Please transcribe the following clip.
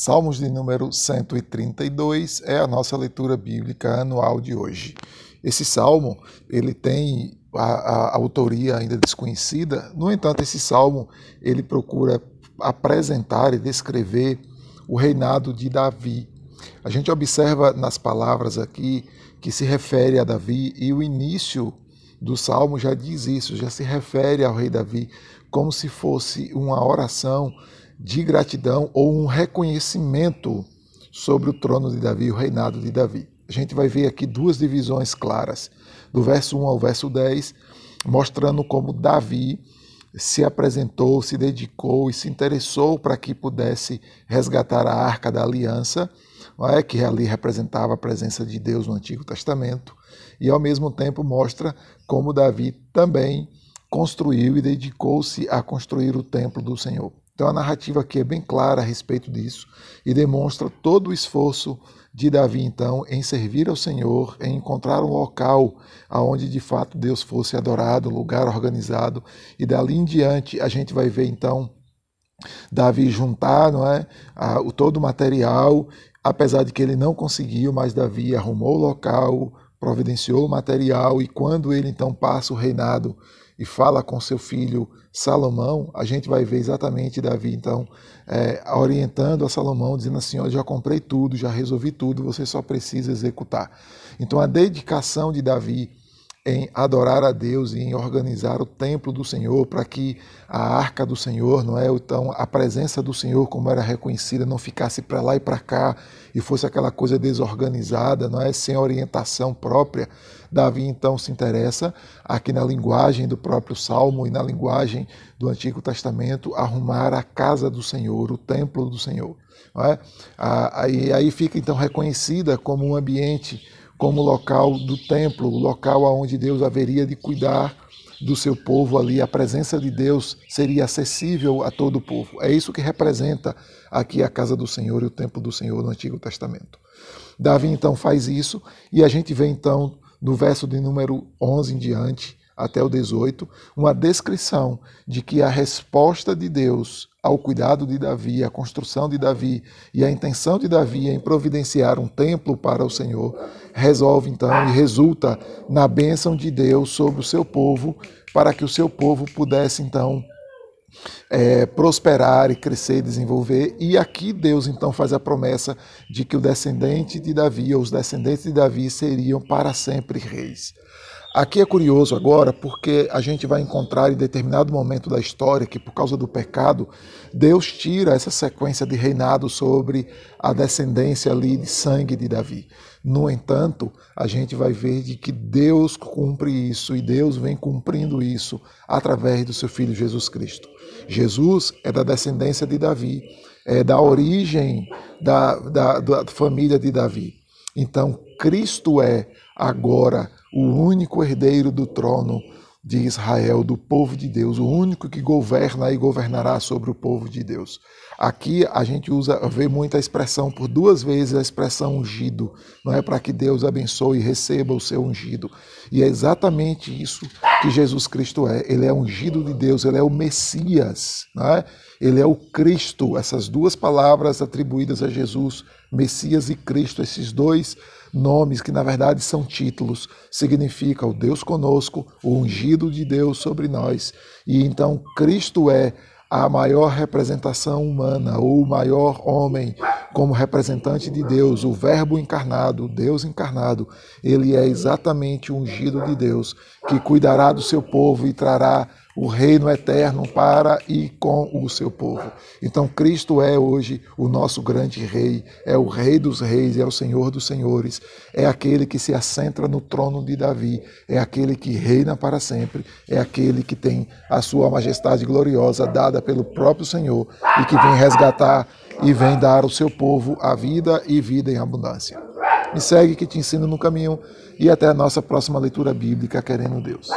Salmos de número 132 é a nossa leitura bíblica anual de hoje. Esse salmo, ele tem a, a, autoria ainda desconhecida, no entanto, esse salmo, ele procura apresentar e descrever o reinado de Davi. A gente observa nas palavras aqui que se refere a Davi e o início do salmo já diz isso, já se refere ao rei Davi como se fosse uma oração de gratidão ou um reconhecimento sobre o trono de Davi, o reinado de Davi. A gente vai ver aqui duas divisões claras, do verso 1 ao verso 10, mostrando como Davi se apresentou, se dedicou e se interessou para que pudesse resgatar a arca da aliança, é? que ali representava a presença de Deus no Antigo Testamento, e ao mesmo tempo mostra como Davi também construiu e dedicou-se a construir o templo do Senhor. Então a narrativa aqui é bem clara a respeito disso e demonstra todo o esforço de Davi então em servir ao Senhor, em encontrar um local aonde de fato Deus fosse adorado, um lugar organizado. E dali em diante a gente vai ver então Davi juntar, não é, a, o todo o material, apesar de que ele não conseguiu, mas Davi arrumou o local, providenciou o material e quando ele então passa o reinado e fala com seu filho Salomão, a gente vai ver exatamente Davi, então, é, orientando a Salomão, dizendo assim: Eu já comprei tudo, já resolvi tudo, você só precisa executar. Então, a dedicação de Davi em adorar a Deus e em organizar o templo do Senhor para que a arca do Senhor, não é, então a presença do Senhor como era reconhecida não ficasse para lá e para cá e fosse aquela coisa desorganizada, não é, sem orientação própria. Davi então se interessa aqui na linguagem do próprio Salmo e na linguagem do Antigo Testamento arrumar a casa do Senhor, o templo do Senhor. Não é? Aí, aí fica então reconhecida como um ambiente como local do templo, o local onde Deus haveria de cuidar do seu povo ali, a presença de Deus seria acessível a todo o povo. É isso que representa aqui a casa do Senhor e o templo do Senhor no Antigo Testamento. Davi então faz isso e a gente vê então no verso de número 11 em diante até o 18, uma descrição de que a resposta de Deus ao cuidado de Davi, a construção de Davi e a intenção de Davi em providenciar um templo para o Senhor, resolve então e resulta na bênção de Deus sobre o seu povo, para que o seu povo pudesse então é, prosperar e crescer e desenvolver. E aqui Deus então faz a promessa de que o descendente de Davi, ou os descendentes de Davi, seriam para sempre reis. Aqui é curioso agora porque a gente vai encontrar em determinado momento da história que, por causa do pecado, Deus tira essa sequência de reinado sobre a descendência ali de sangue de Davi. No entanto, a gente vai ver de que Deus cumpre isso e Deus vem cumprindo isso através do seu filho Jesus Cristo. Jesus é da descendência de Davi, é da origem da, da, da família de Davi. Então, Cristo é agora o único herdeiro do trono de Israel, do povo de Deus, o único que governa e governará sobre o povo de Deus. Aqui a gente usa, vê muita expressão, por duas vezes a expressão ungido, não é para que Deus abençoe e receba o seu ungido. E é exatamente isso que Jesus Cristo é. Ele é ungido de Deus, ele é o Messias, não é? ele é o Cristo. Essas duas palavras atribuídas a Jesus, Messias e Cristo, esses dois nomes que na verdade são títulos, significa o Deus conosco, o ungido de Deus sobre nós. E então Cristo é a maior representação humana, ou o maior homem como representante de Deus, o Verbo encarnado, Deus encarnado. Ele é exatamente o ungido de Deus, que cuidará do seu povo e trará o reino eterno para e com o seu povo. Então, Cristo é hoje o nosso grande rei, é o rei dos reis, é o senhor dos senhores, é aquele que se assenta no trono de Davi, é aquele que reina para sempre, é aquele que tem a sua majestade gloriosa dada pelo próprio Senhor e que vem resgatar e vem dar ao seu povo a vida e vida em abundância. Me segue que te ensino no caminho e até a nossa próxima leitura bíblica, querendo Deus.